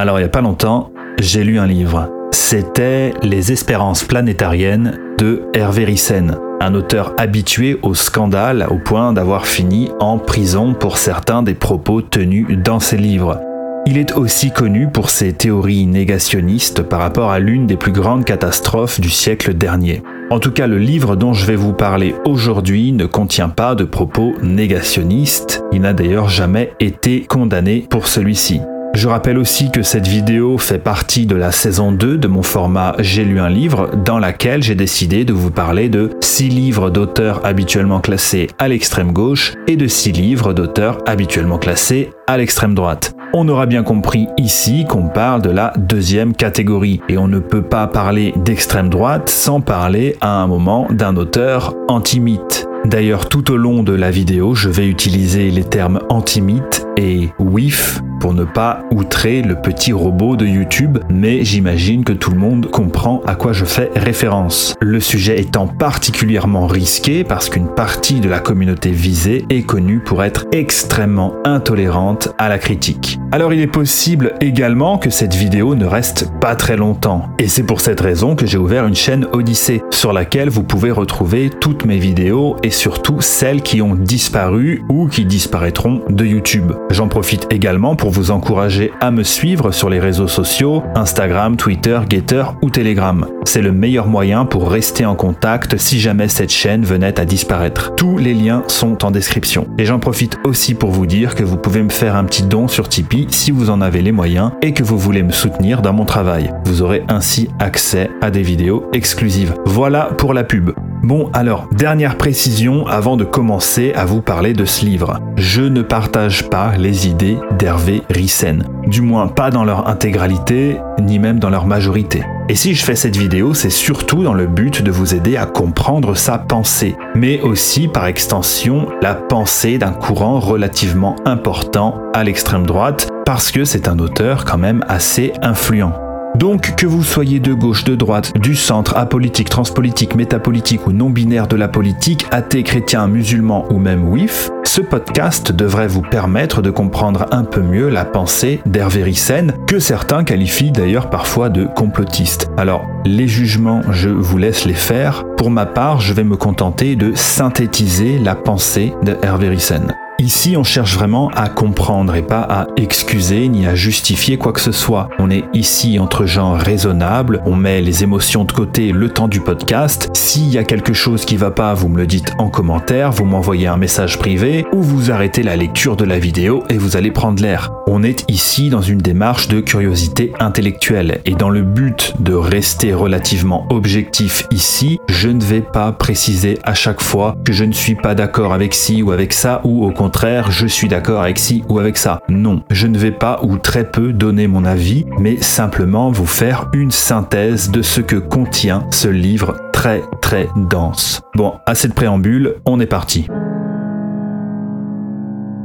Alors il n'y a pas longtemps, j'ai lu un livre. C'était Les espérances planétariennes de Hervé Ryssen, un auteur habitué au scandale au point d'avoir fini en prison pour certains des propos tenus dans ses livres. Il est aussi connu pour ses théories négationnistes par rapport à l'une des plus grandes catastrophes du siècle dernier. En tout cas, le livre dont je vais vous parler aujourd'hui ne contient pas de propos négationnistes. Il n'a d'ailleurs jamais été condamné pour celui-ci. Je rappelle aussi que cette vidéo fait partie de la saison 2 de mon format J'ai lu un livre dans laquelle j'ai décidé de vous parler de 6 livres d'auteurs habituellement classés à l'extrême gauche et de 6 livres d'auteurs habituellement classés à l'extrême droite. On aura bien compris ici qu'on parle de la deuxième catégorie et on ne peut pas parler d'extrême droite sans parler à un moment d'un auteur anti-mythe. D'ailleurs, tout au long de la vidéo, je vais utiliser les termes anti-mythe et WIF pour ne pas outrer le petit robot de YouTube, mais j'imagine que tout le monde comprend à quoi je fais référence. Le sujet étant particulièrement risqué parce qu'une partie de la communauté visée est connue pour être extrêmement intolérante à la critique. Alors il est possible également que cette vidéo ne reste pas très longtemps, et c'est pour cette raison que j'ai ouvert une chaîne Odyssée sur laquelle vous pouvez retrouver toutes mes vidéos et surtout celles qui ont disparu ou qui disparaîtront de YouTube. J'en profite également pour vous encourager à me suivre sur les réseaux sociaux, Instagram, Twitter, Getter ou Telegram. C'est le meilleur moyen pour rester en contact si jamais cette chaîne venait à disparaître. Tous les liens sont en description. Et j'en profite aussi pour vous dire que vous pouvez me faire un petit don sur Tipeee si vous en avez les moyens et que vous voulez me soutenir dans mon travail. Vous aurez ainsi accès à des vidéos exclusives. Voilà pour la pub. Bon alors, dernière précision avant de commencer à vous parler de ce livre. Je ne partage pas les idées d'Hervé Rissen. Du moins pas dans leur intégralité, ni même dans leur majorité. Et si je fais cette vidéo, c'est surtout dans le but de vous aider à comprendre sa pensée, mais aussi par extension la pensée d'un courant relativement important à l'extrême droite, parce que c'est un auteur quand même assez influent. Donc que vous soyez de gauche, de droite, du centre, apolitique, transpolitique, métapolitique ou non-binaire de la politique, athée, chrétien, musulman ou même WIF, ce podcast devrait vous permettre de comprendre un peu mieux la pensée d'Hervé Ryssen, que certains qualifient d'ailleurs parfois de complotiste. Alors, les jugements, je vous laisse les faire. Pour ma part, je vais me contenter de synthétiser la pensée de Hervé Ryssen. Ici, on cherche vraiment à comprendre et pas à excuser ni à justifier quoi que ce soit. On est ici entre gens raisonnables, on met les émotions de côté le temps du podcast. S'il y a quelque chose qui va pas, vous me le dites en commentaire, vous m'envoyez un message privé ou vous arrêtez la lecture de la vidéo et vous allez prendre l'air. On est ici dans une démarche de curiosité intellectuelle et dans le but de rester relativement objectif ici, je ne vais pas préciser à chaque fois que je ne suis pas d'accord avec ci ou avec ça ou au contraire je suis d'accord avec ci ou avec ça. Non, je ne vais pas ou très peu donner mon avis, mais simplement vous faire une synthèse de ce que contient ce livre très très dense. Bon, assez de préambule, on est parti.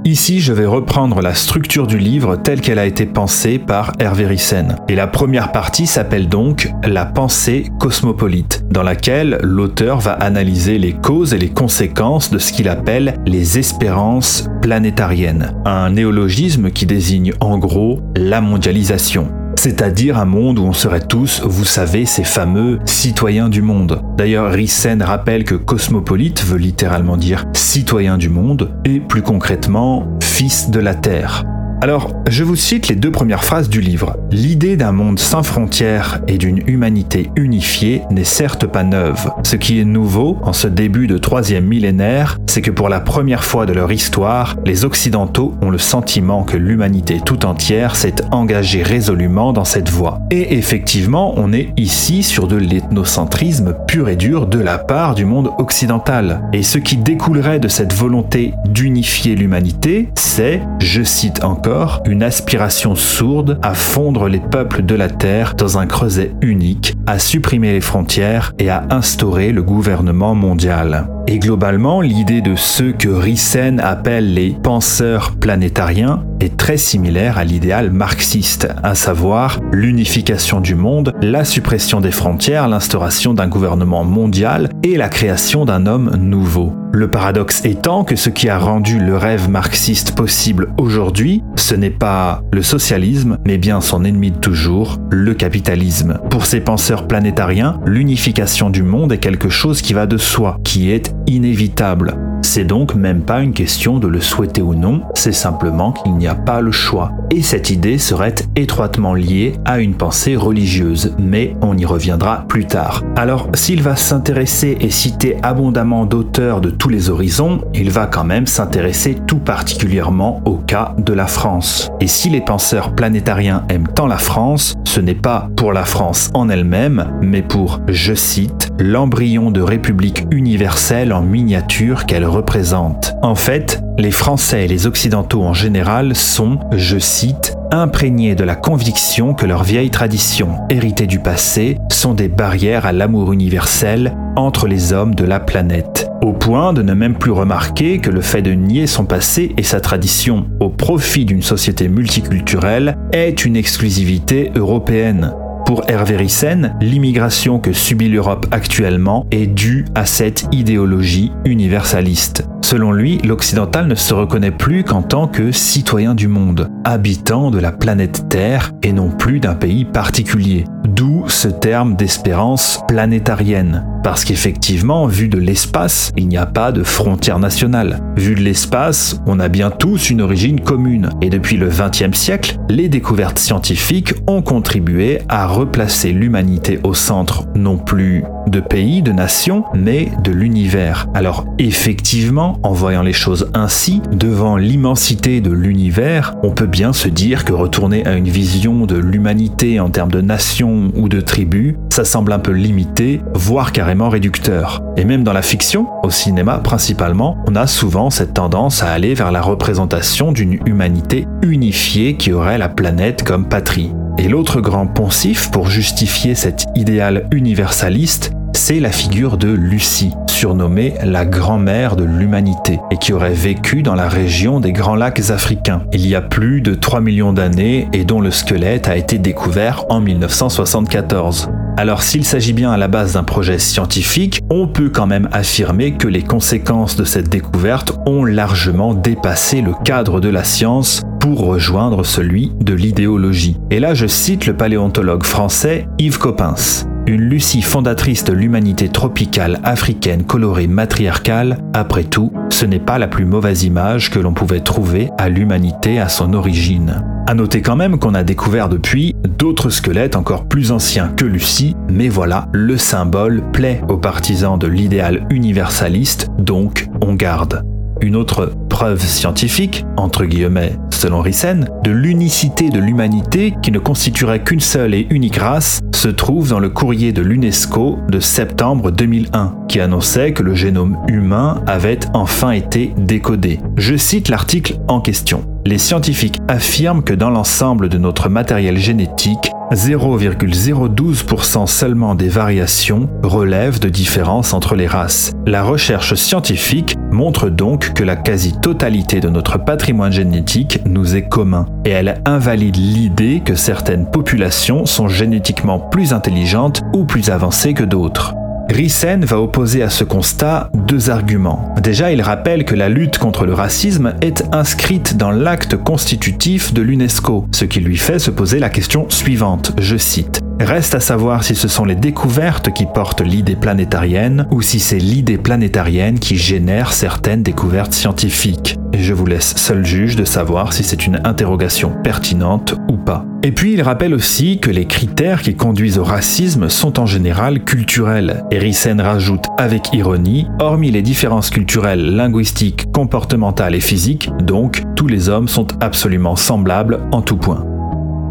Ici, je vais reprendre la structure du livre telle qu'elle a été pensée par Hervé Ryssen. Et la première partie s'appelle donc La pensée cosmopolite, dans laquelle l'auteur va analyser les causes et les conséquences de ce qu'il appelle les espérances planétariennes, un néologisme qui désigne en gros la mondialisation c'est-à-dire un monde où on serait tous, vous savez, ces fameux citoyens du monde. D'ailleurs, Rissen rappelle que cosmopolite veut littéralement dire citoyen du monde, et plus concrètement, fils de la Terre. Alors, je vous cite les deux premières phrases du livre. L'idée d'un monde sans frontières et d'une humanité unifiée n'est certes pas neuve. Ce qui est nouveau en ce début de troisième millénaire, c'est que pour la première fois de leur histoire, les Occidentaux ont le sentiment que l'humanité tout entière s'est engagée résolument dans cette voie. Et effectivement, on est ici sur de l'ethnocentrisme pur et dur de la part du monde occidental. Et ce qui découlerait de cette volonté d'unifier l'humanité, c'est, je cite encore, une aspiration sourde à fondre les peuples de la Terre dans un creuset unique, à supprimer les frontières et à instaurer le gouvernement mondial. Et globalement, l'idée de ceux que Rissen appelle les penseurs planétariens est très similaire à l'idéal marxiste, à savoir l'unification du monde, la suppression des frontières, l'instauration d'un gouvernement mondial et la création d'un homme nouveau. Le paradoxe étant que ce qui a rendu le rêve marxiste possible aujourd'hui, ce n'est pas le socialisme, mais bien son ennemi de toujours, le capitalisme. Pour ces penseurs planétariens, l'unification du monde est quelque chose qui va de soi, qui est inévitable. C'est donc même pas une question de le souhaiter ou non, c'est simplement qu'il n'y pas le choix. Et cette idée serait étroitement liée à une pensée religieuse, mais on y reviendra plus tard. Alors, s'il va s'intéresser et citer abondamment d'auteurs de tous les horizons, il va quand même s'intéresser tout particulièrement au cas de la France. Et si les penseurs planétariens aiment tant la France, ce n'est pas pour la France en elle-même, mais pour, je cite, l'embryon de république universelle en miniature qu'elle représente. En fait, les Français et les Occidentaux en général sont, je cite, imprégnés de la conviction que leurs vieilles traditions, héritées du passé, sont des barrières à l'amour universel entre les hommes de la planète, au point de ne même plus remarquer que le fait de nier son passé et sa tradition au profit d'une société multiculturelle est une exclusivité européenne. Pour Hervé Ryssen, l'immigration que subit l'Europe actuellement est due à cette idéologie universaliste. Selon lui, l'occidental ne se reconnaît plus qu'en tant que citoyen du monde, habitant de la planète Terre et non plus d'un pays particulier. D'où ce terme d'espérance planétarienne. Parce qu'effectivement, vu de l'espace, il n'y a pas de frontière nationale. Vu de l'espace, on a bien tous une origine commune. Et depuis le XXe siècle, les découvertes scientifiques ont contribué à replacer l'humanité au centre non plus de pays, de nations, mais de l'univers. Alors effectivement, en voyant les choses ainsi, devant l'immensité de l'univers, on peut bien se dire que retourner à une vision de l'humanité en termes de nations ou de tribus, ça semble un peu limité, voire carrément réducteur. Et même dans la fiction, au cinéma principalement, on a souvent cette tendance à aller vers la représentation d'une humanité unifiée qui aurait la planète comme patrie. Et l'autre grand poncif pour justifier cet idéal universaliste, c'est la figure de Lucie, surnommée la grand-mère de l'humanité, et qui aurait vécu dans la région des Grands Lacs africains, il y a plus de 3 millions d'années et dont le squelette a été découvert en 1974. Alors s'il s'agit bien à la base d'un projet scientifique, on peut quand même affirmer que les conséquences de cette découverte ont largement dépassé le cadre de la science pour rejoindre celui de l'idéologie. Et là je cite le paléontologue français Yves Coppens. Une Lucie fondatrice de l'humanité tropicale africaine colorée matriarcale, après tout, ce n'est pas la plus mauvaise image que l'on pouvait trouver à l'humanité à son origine. À noter quand même qu'on a découvert depuis d'autres squelettes encore plus anciens que Lucie, mais voilà, le symbole plaît aux partisans de l'idéal universaliste, donc on garde une autre preuve scientifique, entre guillemets, selon Rissen, de l'unicité de l'humanité qui ne constituerait qu'une seule et unique race, se trouve dans le courrier de l'UNESCO de septembre 2001, qui annonçait que le génome humain avait enfin été décodé. Je cite l'article en question. Les scientifiques affirment que dans l'ensemble de notre matériel génétique, 0,012% seulement des variations relèvent de différences entre les races. La recherche scientifique montre donc que la quasi-totalité de notre patrimoine génétique nous est commun, et elle invalide l'idée que certaines populations sont génétiquement plus intelligentes ou plus avancées que d'autres. Rissen va opposer à ce constat deux arguments. Déjà, il rappelle que la lutte contre le racisme est inscrite dans l'acte constitutif de l'UNESCO, ce qui lui fait se poser la question suivante, je cite. Reste à savoir si ce sont les découvertes qui portent l'idée planétarienne ou si c'est l'idée planétarienne qui génère certaines découvertes scientifiques. Et je vous laisse seul juge de savoir si c'est une interrogation pertinente ou pas. Et puis il rappelle aussi que les critères qui conduisent au racisme sont en général culturels. Erissen rajoute avec ironie, hormis les différences culturelles, linguistiques, comportementales et physiques, donc tous les hommes sont absolument semblables en tout point.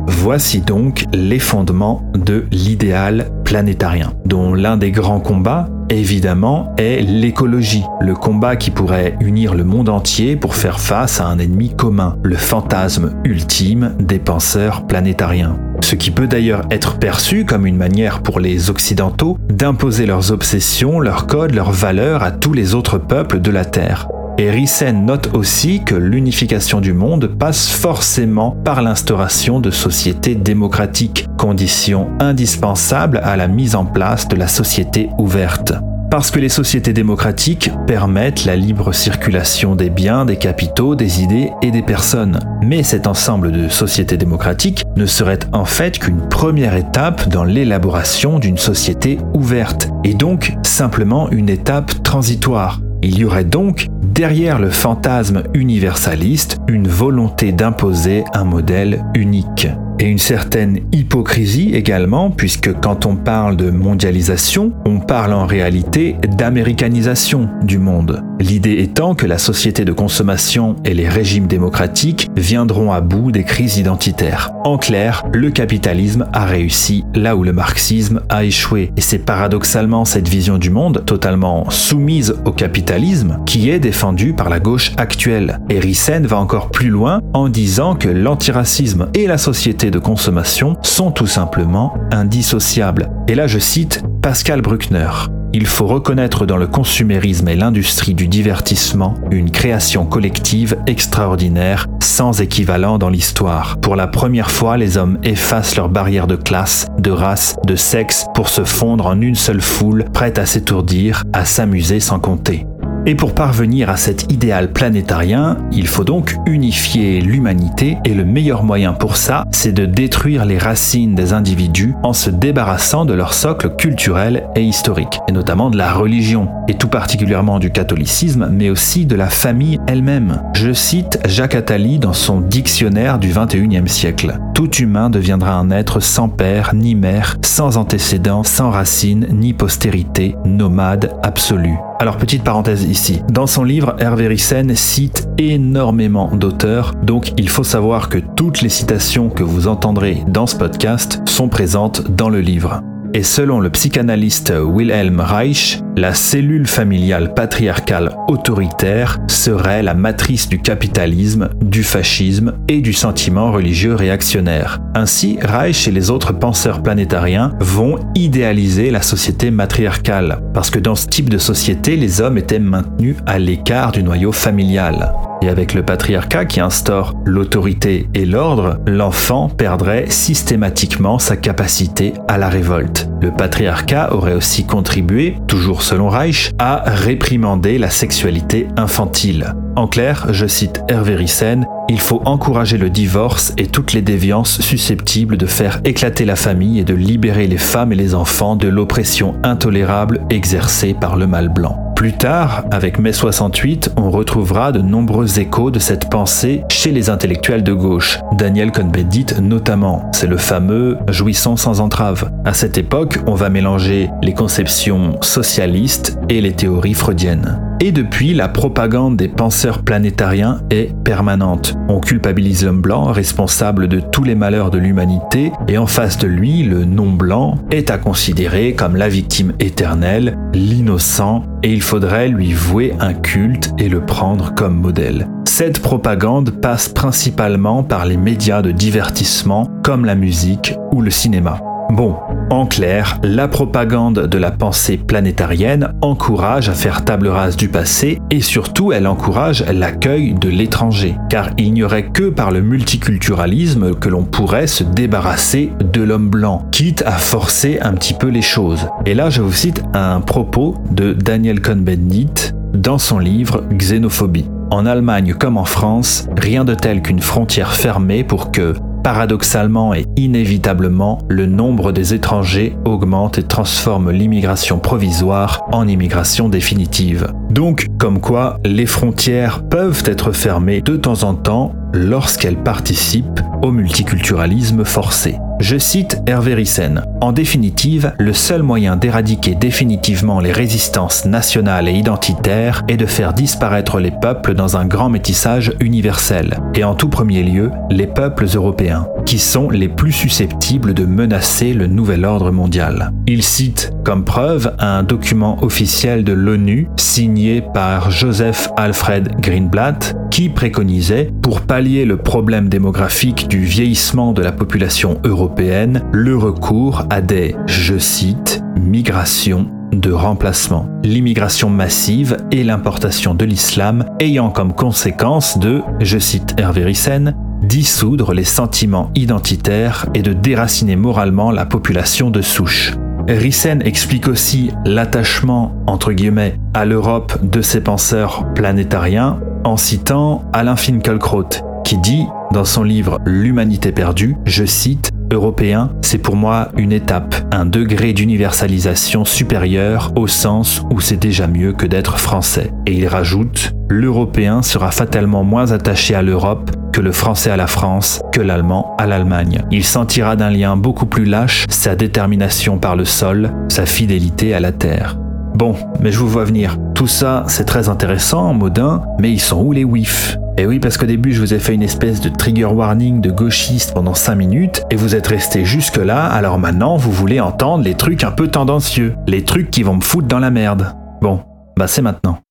Voici donc les fondements de l'idéal planétarien, dont l'un des grands combats, évidemment, est l'écologie, le combat qui pourrait unir le monde entier pour faire face à un ennemi commun, le fantasme ultime des penseurs planétariens. Ce qui peut d'ailleurs être perçu comme une manière pour les Occidentaux d'imposer leurs obsessions, leurs codes, leurs valeurs à tous les autres peuples de la Terre. Et Rissen note aussi que l'unification du monde passe forcément par l'instauration de sociétés démocratiques, condition indispensable à la mise en place de la société ouverte parce que les sociétés démocratiques permettent la libre circulation des biens, des capitaux, des idées et des personnes. Mais cet ensemble de sociétés démocratiques ne serait en fait qu'une première étape dans l'élaboration d'une société ouverte, et donc simplement une étape transitoire. Il y aurait donc, derrière le fantasme universaliste, une volonté d'imposer un modèle unique et une certaine hypocrisie également, puisque quand on parle de mondialisation, on parle en réalité d'américanisation du monde. L'idée étant que la société de consommation et les régimes démocratiques viendront à bout des crises identitaires. En clair, le capitalisme a réussi là où le marxisme a échoué. Et c'est paradoxalement cette vision du monde, totalement soumise au capitalisme, qui est défendue par la gauche actuelle. Et Rissen va encore plus loin en disant que l'antiracisme et la société de consommation sont tout simplement indissociables. Et là je cite Pascal Bruckner. Il faut reconnaître dans le consumérisme et l'industrie du divertissement une création collective extraordinaire, sans équivalent dans l'histoire. Pour la première fois, les hommes effacent leurs barrières de classe, de race, de sexe pour se fondre en une seule foule, prête à s'étourdir, à s'amuser sans compter. Et pour parvenir à cet idéal planétarien, il faut donc unifier l'humanité et le meilleur moyen pour ça, c'est de détruire les racines des individus en se débarrassant de leur socle culturel et historique, et notamment de la religion, et tout particulièrement du catholicisme, mais aussi de la famille elle-même. Je cite Jacques Attali dans son dictionnaire du 21e siècle. Tout humain deviendra un être sans père ni mère, sans antécédents, sans racines ni postérité, nomade absolu. Alors petite parenthèse ici, dans son livre, Hervé Rissen cite énormément d'auteurs, donc il faut savoir que toutes les citations que vous entendrez dans ce podcast sont présentes dans le livre. Et selon le psychanalyste Wilhelm Reich, la cellule familiale patriarcale autoritaire serait la matrice du capitalisme, du fascisme et du sentiment religieux réactionnaire. Ainsi, Reich et les autres penseurs planétariens vont idéaliser la société matriarcale, parce que dans ce type de société, les hommes étaient maintenus à l'écart du noyau familial. Et avec le patriarcat qui instaure l'autorité et l'ordre, l'enfant perdrait systématiquement sa capacité à la révolte. Le patriarcat aurait aussi contribué, toujours selon Reich, à réprimander la sexualité infantile. En clair, je cite Hervé Rissen, il faut encourager le divorce et toutes les déviances susceptibles de faire éclater la famille et de libérer les femmes et les enfants de l'oppression intolérable exercée par le mal blanc. Plus tard, avec mai 68, on retrouvera de nombreux échos de cette pensée chez les intellectuels de gauche. Daniel Cohn-Bendit notamment, c'est le fameux jouissant sans entrave. À cette époque, on va mélanger les conceptions socialistes et les théories freudiennes. Et depuis, la propagande des penseurs planétariens est permanente. On culpabilise l'homme blanc, responsable de tous les malheurs de l'humanité, et en face de lui, le non-blanc est à considérer comme la victime éternelle, l'innocent, et il faudrait lui vouer un culte et le prendre comme modèle. Cette propagande passe principalement par les médias de divertissement comme la musique ou le cinéma. Bon, en clair, la propagande de la pensée planétarienne encourage à faire table rase du passé et surtout elle encourage l'accueil de l'étranger, car il n'y aurait que par le multiculturalisme que l'on pourrait se débarrasser de l'homme blanc, quitte à forcer un petit peu les choses. Et là je vous cite un propos de Daniel Cohn-Bendit dans son livre Xénophobie. En Allemagne comme en France, rien de tel qu'une frontière fermée pour que paradoxalement et inévitablement, le nombre des étrangers augmente et transforme l'immigration provisoire en immigration définitive. Donc, comme quoi, les frontières peuvent être fermées de temps en temps lorsqu'elles participent au multiculturalisme forcé. Je cite Hervé Rissen. En définitive, le seul moyen d'éradiquer définitivement les résistances nationales et identitaires est de faire disparaître les peuples dans un grand métissage universel, et en tout premier lieu, les peuples européens, qui sont les plus susceptibles de menacer le nouvel ordre mondial. Il cite comme preuve un document officiel de l'ONU signé par Joseph Alfred Greenblatt qui préconisait, pour pallier le problème démographique du vieillissement de la population européenne, le recours à des, je cite, migrations de remplacement, l'immigration massive et l'importation de l'islam ayant comme conséquence de, je cite Hervé Rissen, dissoudre les sentiments identitaires et de déraciner moralement la population de souche. Rissen explique aussi l'attachement, entre guillemets, à l'Europe de ses penseurs planétariens en citant Alain Finkielkraut, qui dit dans son livre L'humanité perdue, je cite, Européen, c'est pour moi une étape, un degré d'universalisation supérieur au sens où c'est déjà mieux que d'être français. Et il rajoute, l'Européen sera fatalement moins attaché à l'Europe que le français à la France, que l'allemand à l'Allemagne. Il sentira d'un lien beaucoup plus lâche sa détermination par le sol, sa fidélité à la terre. Bon, mais je vous vois venir. Tout ça, c'est très intéressant, Modin, mais ils sont où les WIF et oui, parce qu'au début, je vous ai fait une espèce de trigger warning de gauchiste pendant 5 minutes, et vous êtes resté jusque-là, alors maintenant, vous voulez entendre les trucs un peu tendancieux, les trucs qui vont me foutre dans la merde. Bon, bah c'est maintenant.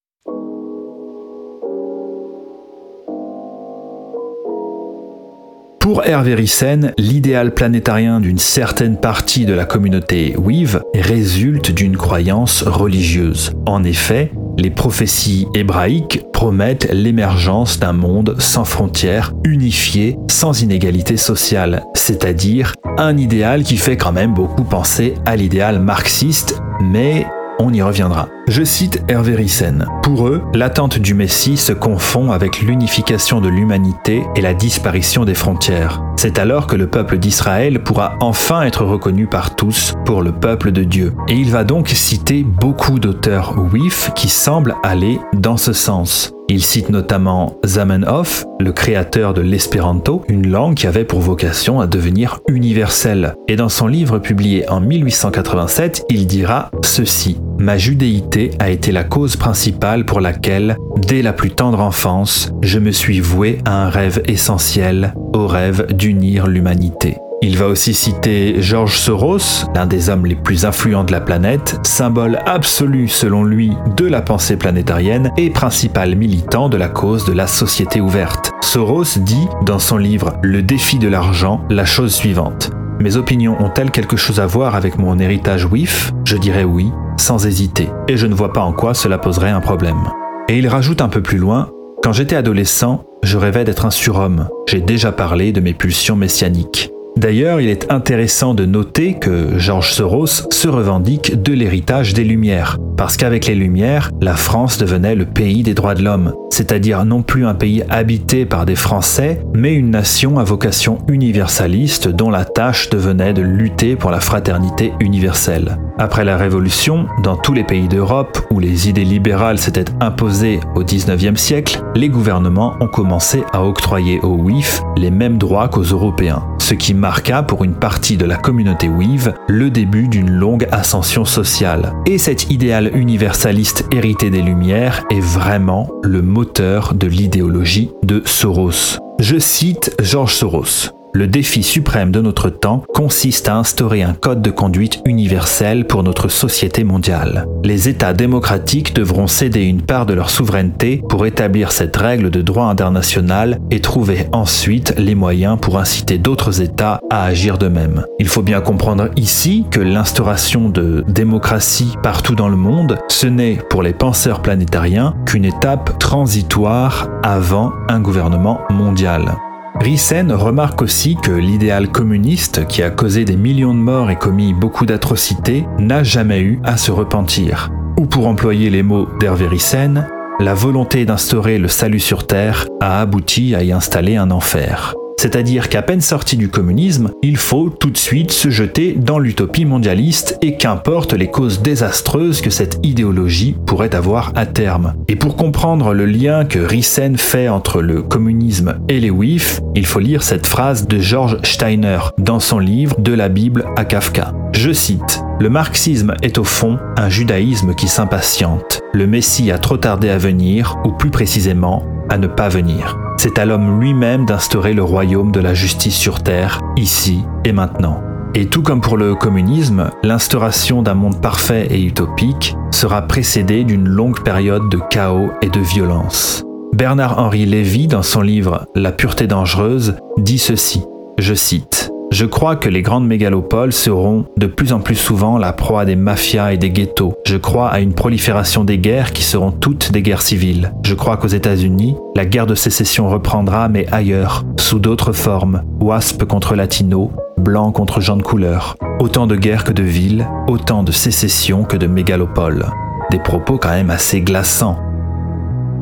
Pour Hervé Rissen, l'idéal planétarien d'une certaine partie de la communauté Weave résulte d'une croyance religieuse. En effet, les prophéties hébraïques promettent l'émergence d'un monde sans frontières, unifié, sans inégalité sociale, c'est-à-dire un idéal qui fait quand même beaucoup penser à l'idéal marxiste, mais on y reviendra. Je cite Hervé Rissen. Pour eux, l'attente du Messie se confond avec l'unification de l'humanité et la disparition des frontières. C'est alors que le peuple d'Israël pourra enfin être reconnu par tous pour le peuple de Dieu. Et il va donc citer beaucoup d'auteurs WIF qui semblent aller dans ce sens. Il cite notamment Zamenhof, le créateur de l'espéranto, une langue qui avait pour vocation à devenir universelle. Et dans son livre publié en 1887, il dira ceci Ma judéité a été la cause principale pour laquelle, dès la plus tendre enfance, je me suis voué à un rêve essentiel, au rêve d'unir l'humanité. Il va aussi citer George Soros, l'un des hommes les plus influents de la planète, symbole absolu selon lui de la pensée planétarienne et principal militant de la cause de la société ouverte. Soros dit dans son livre Le défi de l'argent la chose suivante. Mes opinions ont-elles quelque chose à voir avec mon héritage WIF Je dirais oui, sans hésiter, et je ne vois pas en quoi cela poserait un problème. Et il rajoute un peu plus loin, Quand j'étais adolescent, je rêvais d'être un surhomme. J'ai déjà parlé de mes pulsions messianiques. D'ailleurs, il est intéressant de noter que Georges Soros se revendique de l'héritage des Lumières, parce qu'avec les Lumières, la France devenait le pays des droits de l'homme, c'est-à-dire non plus un pays habité par des Français, mais une nation à vocation universaliste dont la tâche devenait de lutter pour la fraternité universelle. Après la Révolution, dans tous les pays d'Europe où les idées libérales s'étaient imposées au XIXe siècle, les gouvernements ont commencé à octroyer aux WIF les mêmes droits qu'aux Européens, ce qui marqua pour une partie de la communauté WIV le début d'une longue ascension sociale. Et cet idéal universaliste hérité des Lumières est vraiment le moteur de l'idéologie de Soros. Je cite Georges Soros. Le défi suprême de notre temps consiste à instaurer un code de conduite universel pour notre société mondiale. Les États démocratiques devront céder une part de leur souveraineté pour établir cette règle de droit international et trouver ensuite les moyens pour inciter d'autres États à agir de même. Il faut bien comprendre ici que l'instauration de démocratie partout dans le monde, ce n'est pour les penseurs planétariens qu'une étape transitoire avant un gouvernement mondial. Rissen remarque aussi que l'idéal communiste, qui a causé des millions de morts et commis beaucoup d'atrocités, n'a jamais eu à se repentir. Ou pour employer les mots d'Hervé Rissen, la volonté d'instaurer le salut sur Terre a abouti à y installer un enfer. C'est-à-dire qu'à peine sorti du communisme, il faut tout de suite se jeter dans l'utopie mondialiste et qu'importe les causes désastreuses que cette idéologie pourrait avoir à terme. Et pour comprendre le lien que Rissen fait entre le communisme et les WIF, il faut lire cette phrase de George Steiner dans son livre De la Bible à Kafka. Je cite le marxisme est au fond un judaïsme qui s'impatiente. Le Messie a trop tardé à venir, ou plus précisément, à ne pas venir. C'est à l'homme lui-même d'instaurer le royaume de la justice sur Terre, ici et maintenant. Et tout comme pour le communisme, l'instauration d'un monde parfait et utopique sera précédée d'une longue période de chaos et de violence. Bernard-Henri Lévy, dans son livre La pureté dangereuse, dit ceci, je cite, Je crois que les grandes mégalopoles seront de plus en plus souvent la proie des mafias et des ghettos. Je crois à une prolifération des guerres qui seront toutes des guerres civiles. Je crois qu'aux États-Unis, la guerre de sécession reprendra, mais ailleurs, sous d'autres formes. Wasp contre latino, blanc contre gens de couleur. Autant de guerres que de villes, autant de sécession que de mégalopoles. Des propos quand même assez glaçants.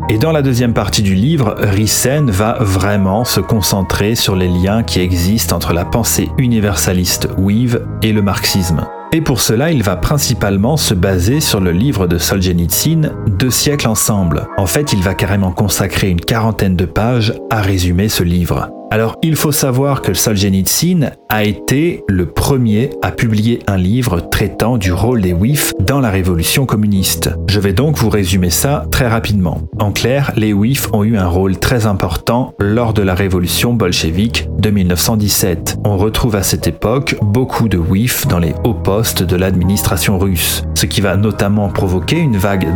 Et dans la deuxième partie du livre, Rissen va vraiment se concentrer sur les liens qui existent entre la pensée universaliste Weave et le marxisme. Et pour cela, il va principalement se baser sur le livre de Solzhenitsyn, Deux siècles ensemble. En fait, il va carrément consacrer une quarantaine de pages à résumer ce livre. Alors, il faut savoir que Solzhenitsyn a été le premier à publier un livre traitant du rôle des WIF dans la révolution communiste. Je vais donc vous résumer ça très rapidement. En clair, les WIF ont eu un rôle très important lors de la révolution bolchevique de 1917. On retrouve à cette époque beaucoup de WIF dans les hauts postes de l'administration russe, ce qui va notamment provoquer une vague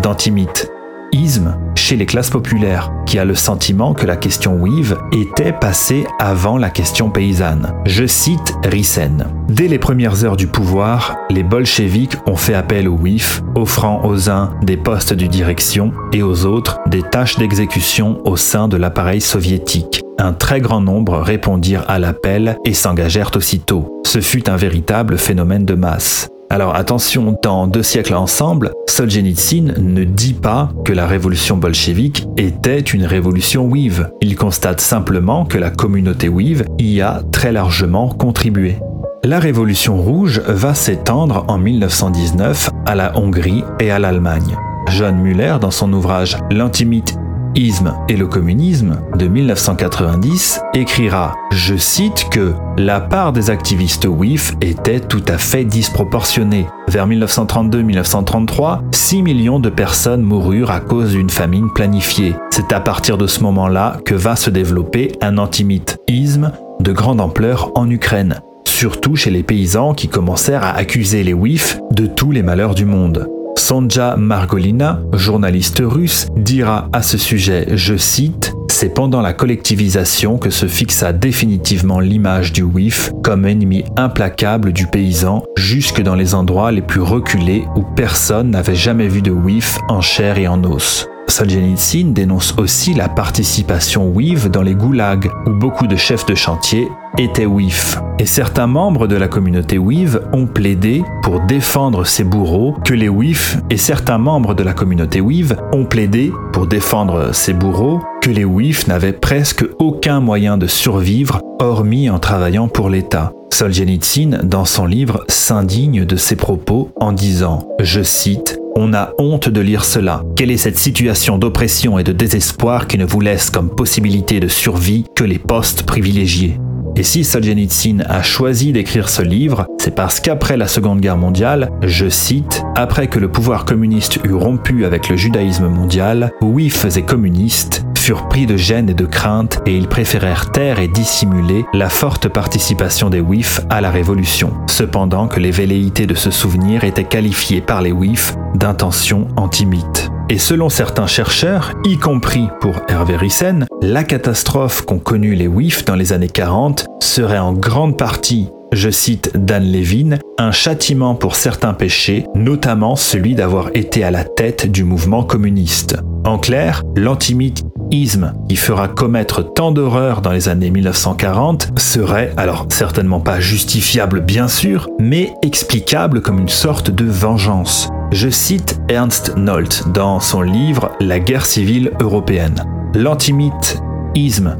chez les classes populaires, qui a le sentiment que la question Weave était passée avant la question paysanne. Je cite Rissen. Dès les premières heures du pouvoir, les bolcheviks ont fait appel aux WIF, offrant aux uns des postes de direction et aux autres des tâches d'exécution au sein de l'appareil soviétique. Un très grand nombre répondirent à l'appel et s'engagèrent aussitôt. Ce fut un véritable phénomène de masse. Alors attention, dans Deux siècles ensemble, Solzhenitsyn ne dit pas que la révolution bolchevique était une révolution Weave. Il constate simplement que la communauté Weave y a très largement contribué. La révolution rouge va s'étendre en 1919 à la Hongrie et à l'Allemagne. John Muller, dans son ouvrage L'antimite et le communisme de 1990 écrira, je cite, que la part des activistes WIF était tout à fait disproportionnée. Vers 1932-1933, 6 millions de personnes moururent à cause d'une famine planifiée. C'est à partir de ce moment-là que va se développer un antisémitisme de grande ampleur en Ukraine surtout chez les paysans qui commencèrent à accuser les WIF de tous les malheurs du monde. Sonja Margolina, journaliste russe, dira à ce sujet, je cite, c'est pendant la collectivisation que se fixa définitivement l'image du WIF comme ennemi implacable du paysan, jusque dans les endroits les plus reculés où personne n'avait jamais vu de WIF en chair et en os. Solzhenitsyn dénonce aussi la participation WIF dans les goulags, où beaucoup de chefs de chantier étaient WIF. Et certains membres de la communauté WIF ont plaidé pour défendre ces bourreaux que les WIF et certains membres de la communauté WIF ont plaidé pour défendre ces bourreaux que les WIF n'avaient presque aucun moyen de survivre hormis en travaillant pour l'État. Solzhenitsyn, dans son livre, s'indigne de ces propos en disant, je cite, on a honte de lire cela. Quelle est cette situation d'oppression et de désespoir qui ne vous laisse comme possibilité de survie que les postes privilégiés? Et si Solzhenitsyn a choisi d'écrire ce livre, c'est parce qu'après la Seconde Guerre mondiale, je cite, après que le pouvoir communiste eut rompu avec le judaïsme mondial, oui faisait communiste, furent pris de gêne et de crainte et ils préférèrent taire et dissimuler la forte participation des WIF à la révolution, cependant que les velléités de ce souvenir étaient qualifiées par les WIF d'intentions antisémites. Et selon certains chercheurs, y compris pour Hervé Rissen, la catastrophe qu'ont connue les WIF dans les années 40 serait en grande partie je cite Dan Levin, un châtiment pour certains péchés, notamment celui d'avoir été à la tête du mouvement communiste. En clair, l'antisémitisme qui fera commettre tant d'horreurs dans les années 1940 serait, alors certainement pas justifiable bien sûr, mais explicable comme une sorte de vengeance. Je cite Ernst Nolte dans son livre La guerre civile européenne. L'antimite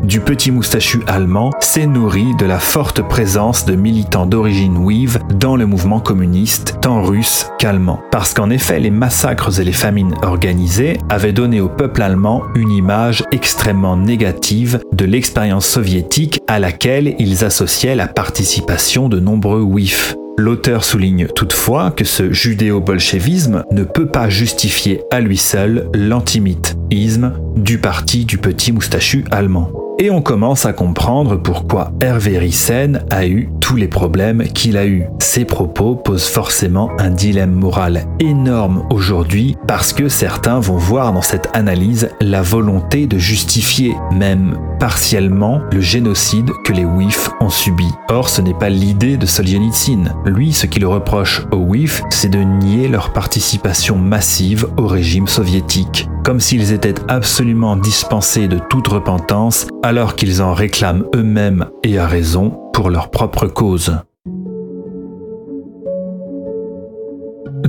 du petit moustachu allemand s'est nourri de la forte présence de militants d'origine Weave dans le mouvement communiste, tant russe qu'allemand. Parce qu'en effet, les massacres et les famines organisées avaient donné au peuple allemand une image extrêmement négative de l'expérience soviétique à laquelle ils associaient la participation de nombreux WIF. L'auteur souligne toutefois que ce judéo-bolchevisme ne peut pas justifier à lui seul l'antisémitisme du parti du petit moustachu allemand. et on commence à comprendre pourquoi Hervé Ryssen a eu tous les problèmes qu'il a eus. Ses propos posent forcément un dilemme moral énorme aujourd'hui parce que certains vont voir dans cette analyse la volonté de justifier, même partiellement, le génocide que les WIF ont subi. Or, ce n'est pas l'idée de Solzhenitsyn. Lui, ce qu'il reproche aux WIF, c'est de nier leur participation massive au régime soviétique comme s'ils étaient absolument dispensés de toute repentance alors qu'ils en réclament eux-mêmes et à raison pour leur propre cause.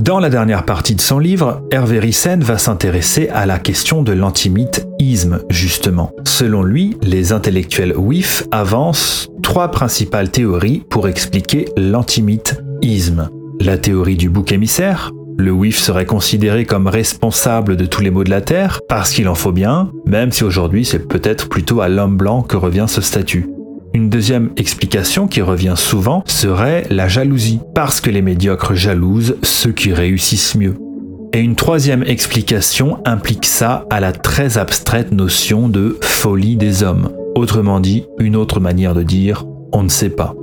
Dans la dernière partie de son livre, Hervé Ryssen va s'intéresser à la question de l'antimythe-isme, justement. Selon lui, les intellectuels WIF avancent trois principales théories pour expliquer l'antimythe-isme. La théorie du bouc émissaire, le WIF serait considéré comme responsable de tous les maux de la Terre, parce qu'il en faut bien, même si aujourd'hui c'est peut-être plutôt à l'homme blanc que revient ce statut. Une deuxième explication qui revient souvent serait la jalousie, parce que les médiocres jalousent ceux qui réussissent mieux. Et une troisième explication implique ça à la très abstraite notion de folie des hommes. Autrement dit, une autre manière de dire on ne sait pas.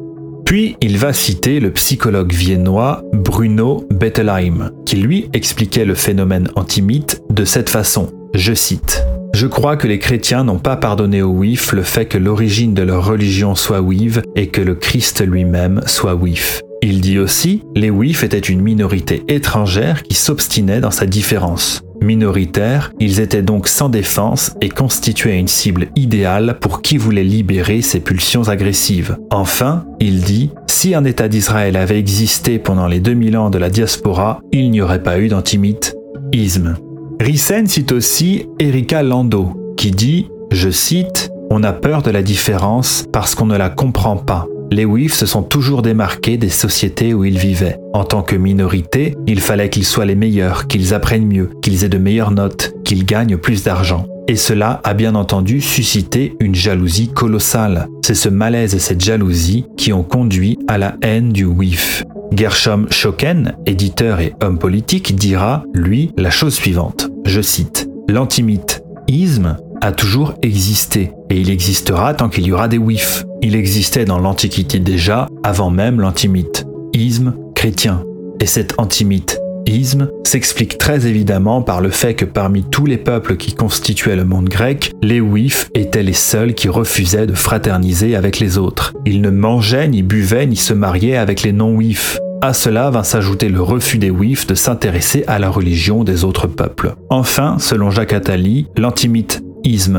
Puis il va citer le psychologue viennois Bruno Bettelheim, qui lui expliquait le phénomène antimythe de cette façon. Je cite. Je crois que les chrétiens n'ont pas pardonné aux Wif le fait que l'origine de leur religion soit Wive et que le Christ lui-même soit Wif. Il dit aussi, les Wif étaient une minorité étrangère qui s'obstinait dans sa différence. Minoritaires, ils étaient donc sans défense et constituaient une cible idéale pour qui voulait libérer ses pulsions agressives. Enfin, il dit, si un État d'Israël avait existé pendant les 2000 ans de la diaspora, il n'y aurait pas eu d'antisémitisme. Rissen cite aussi Erika Lando, qui dit, je cite, On a peur de la différence parce qu'on ne la comprend pas. Les WIF se sont toujours démarqués des sociétés où ils vivaient. En tant que minorité, il fallait qu'ils soient les meilleurs, qu'ils apprennent mieux, qu'ils aient de meilleures notes, qu'ils gagnent plus d'argent. Et cela a bien entendu suscité une jalousie colossale. C'est ce malaise et cette jalousie qui ont conduit à la haine du WIF. Gershom Schocken, éditeur et homme politique, dira, lui, la chose suivante. Je cite. L'antimythisme a toujours existé, et il existera tant qu'il y aura des WIF. Il existait dans l'Antiquité déjà, avant même l'antimythe, isme chrétien. Et cet antimythe isme s'explique très évidemment par le fait que parmi tous les peuples qui constituaient le monde grec, les Wifs étaient les seuls qui refusaient de fraterniser avec les autres. Ils ne mangeaient, ni buvaient, ni se mariaient avec les non-Wifs. À cela vint s'ajouter le refus des Wifs de s'intéresser à la religion des autres peuples. Enfin, selon Jacques Attali, l'antimythe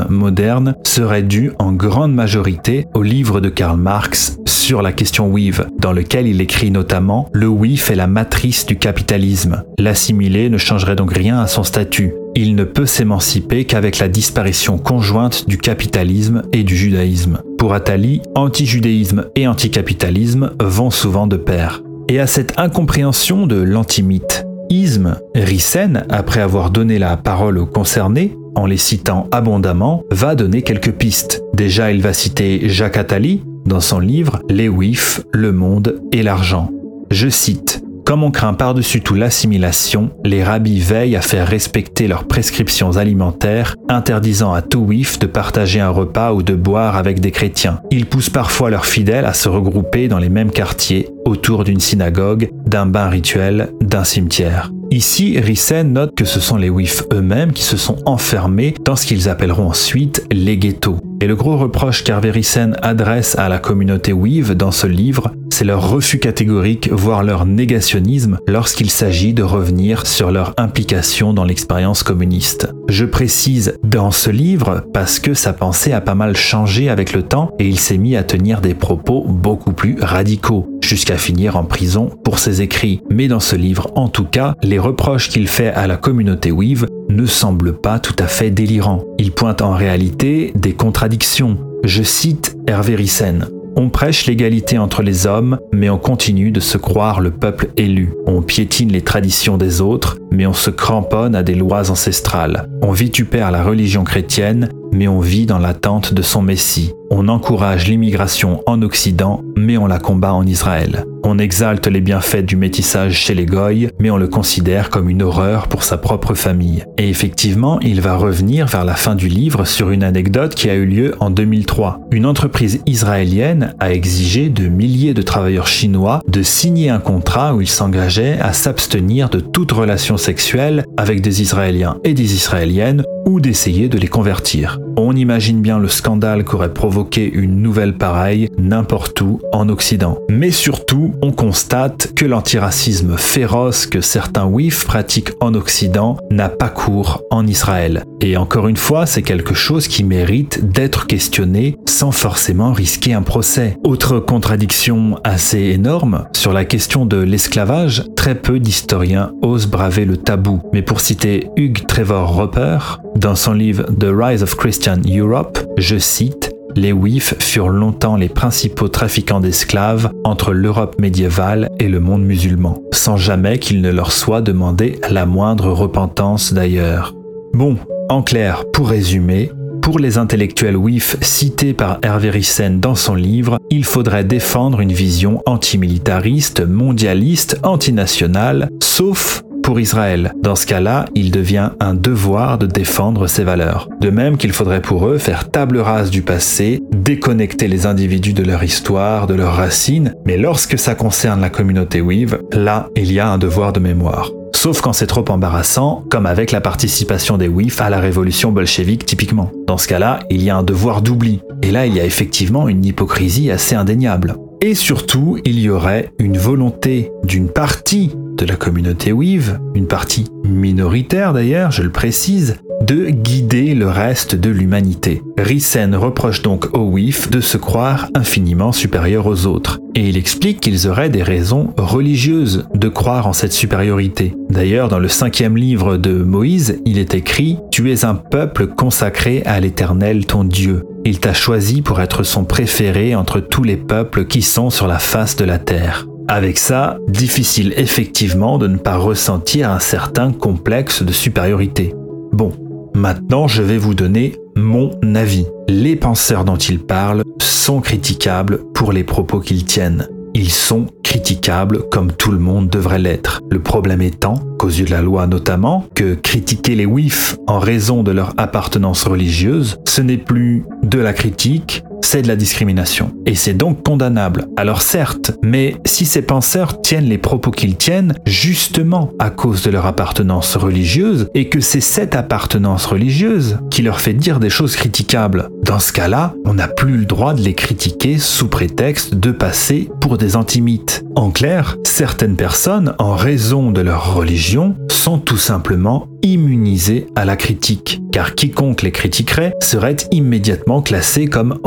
moderne serait dû en grande majorité au livre de Karl Marx sur la question WIV, dans lequel il écrit notamment Le WIF est la matrice du capitalisme. L'assimilé ne changerait donc rien à son statut. Il ne peut s'émanciper qu'avec la disparition conjointe du capitalisme et du judaïsme. Pour Attali, anti-judaïsme et anticapitalisme vont souvent de pair. Et à cette incompréhension de l'antimythe, Isme, Rissen, après avoir donné la parole aux concernés, en les citant abondamment, va donner quelques pistes. Déjà, il va citer Jacques Attali dans son livre Les WIF, le monde et l'argent. Je cite comme on craint par-dessus tout l'assimilation, les rabbis veillent à faire respecter leurs prescriptions alimentaires, interdisant à tout wif de partager un repas ou de boire avec des chrétiens. Ils poussent parfois leurs fidèles à se regrouper dans les mêmes quartiers, autour d'une synagogue, d'un bain rituel, d'un cimetière. Ici, Rissen note que ce sont les WIF eux-mêmes qui se sont enfermés dans ce qu'ils appelleront ensuite les ghettos. Et le gros reproche qu'Hervé Rissen adresse à la communauté WIV dans ce livre, c'est leur refus catégorique, voire leur négationnisme lorsqu'il s'agit de revenir sur leur implication dans l'expérience communiste. Je précise dans ce livre parce que sa pensée a pas mal changé avec le temps et il s'est mis à tenir des propos beaucoup plus radicaux, jusqu'à finir en prison pour ses écrits. Mais dans ce livre, en tout cas, les reproches qu'il fait à la communauté WIV ne semblent pas tout à fait délirants. Il pointe en réalité des contradictions. Je cite Hervé Rissen. On prêche l'égalité entre les hommes, mais on continue de se croire le peuple élu. On piétine les traditions des autres, mais on se cramponne à des lois ancestrales. On vitupère la religion chrétienne, mais on vit dans l'attente de son Messie. On encourage l'immigration en Occident, mais on la combat en Israël. On exalte les bienfaits du métissage chez les Goy, mais on le considère comme une horreur pour sa propre famille. Et effectivement, il va revenir vers la fin du livre sur une anecdote qui a eu lieu en 2003. Une entreprise israélienne a exigé de milliers de travailleurs chinois de signer un contrat où ils s'engageaient à s'abstenir de toute relation sexuelle avec des Israéliens et des Israéliennes ou d'essayer de les convertir. On imagine bien le scandale qu'aurait provoqué une nouvelle pareille n'importe où en Occident. Mais surtout, on constate que l'antiracisme féroce que certains WIF pratiquent en Occident n'a pas cours en Israël. Et encore une fois, c'est quelque chose qui mérite d'être questionné sans forcément risquer un procès. Autre contradiction assez énorme, sur la question de l'esclavage, très peu d'historiens osent braver le tabou. Mais pour citer Hugh Trevor Roper, dans son livre The Rise of Christian Europe, je cite les Wif furent longtemps les principaux trafiquants d'esclaves entre l'Europe médiévale et le monde musulman, sans jamais qu'il ne leur soit demandé la moindre repentance d'ailleurs. Bon, en clair, pour résumer, pour les intellectuels WIF cités par Hervé Rissen dans son livre, il faudrait défendre une vision antimilitariste, mondialiste, antinationale, sauf pour Israël. Dans ce cas-là, il devient un devoir de défendre ses valeurs. De même qu'il faudrait pour eux faire table rase du passé, déconnecter les individus de leur histoire, de leurs racines, mais lorsque ça concerne la communauté Weave, là, il y a un devoir de mémoire. Sauf quand c'est trop embarrassant, comme avec la participation des WIF à la révolution bolchevique typiquement. Dans ce cas-là, il y a un devoir d'oubli. Et là, il y a effectivement une hypocrisie assez indéniable. Et surtout, il y aurait une volonté d'une partie de la communauté Weave, une partie minoritaire d'ailleurs, je le précise, de guider le reste de l'humanité. Rissen reproche donc aux WIF de se croire infiniment supérieurs aux autres, et il explique qu'ils auraient des raisons religieuses de croire en cette supériorité. D'ailleurs, dans le cinquième livre de Moïse, il est écrit ⁇ Tu es un peuple consacré à l'Éternel ton Dieu. Il t'a choisi pour être son préféré entre tous les peuples qui sont sur la face de la terre. Avec ça, difficile effectivement de ne pas ressentir un certain complexe de supériorité. Bon, maintenant je vais vous donner mon avis. Les penseurs dont il parle sont critiquables pour les propos qu'ils tiennent. Ils sont critiquables comme tout le monde devrait l'être. Le problème étant, qu'aux yeux de la loi notamment, que critiquer les WIF en raison de leur appartenance religieuse, ce n'est plus de la critique, c'est de la discrimination. Et c'est donc condamnable. Alors certes, mais si ces penseurs tiennent les propos qu'ils tiennent justement à cause de leur appartenance religieuse, et que c'est cette appartenance religieuse qui leur fait dire des choses critiquables, dans ce cas-là, on n'a plus le droit de les critiquer sous prétexte de passer pour des antimites. En clair, certaines personnes, en raison de leur religion, sont tout simplement immunisées à la critique, car quiconque les critiquerait serait immédiatement classé comme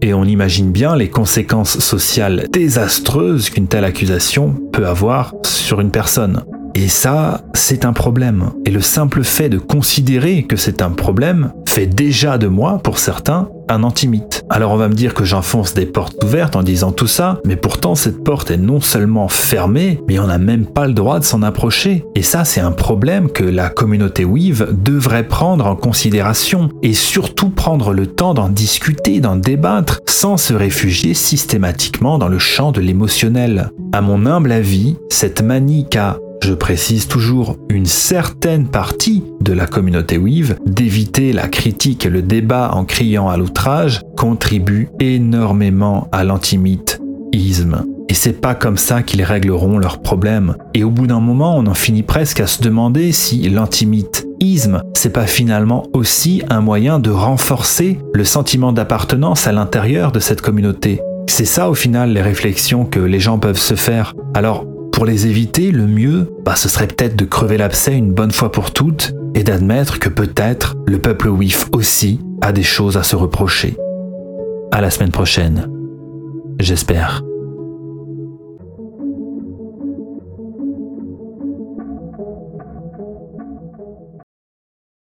Et on imagine bien les conséquences sociales désastreuses qu'une telle accusation peut avoir sur une personne. Et ça, c'est un problème. Et le simple fait de considérer que c'est un problème fait déjà de moi, pour certains, un antimite. Alors on va me dire que j'enfonce des portes ouvertes en disant tout ça, mais pourtant cette porte est non seulement fermée, mais on n'a même pas le droit de s'en approcher. Et ça c'est un problème que la communauté Weave devrait prendre en considération et surtout prendre le temps d'en discuter, d'en débattre, sans se réfugier systématiquement dans le champ de l'émotionnel. À mon humble avis, cette manie qu'a je précise toujours une certaine partie de la communauté Weave, d'éviter la critique et le débat en criant à l'outrage, contribue énormément à l'antimitisme. Et c'est pas comme ça qu'ils régleront leurs problèmes. Et au bout d'un moment, on en finit presque à se demander si l'antimitisme, c'est pas finalement aussi un moyen de renforcer le sentiment d'appartenance à l'intérieur de cette communauté. C'est ça au final les réflexions que les gens peuvent se faire. Alors pour les éviter, le mieux, bah, ce serait peut-être de crever l'abcès une bonne fois pour toutes et d'admettre que peut-être le peuple WIF aussi a des choses à se reprocher. À la semaine prochaine. J'espère.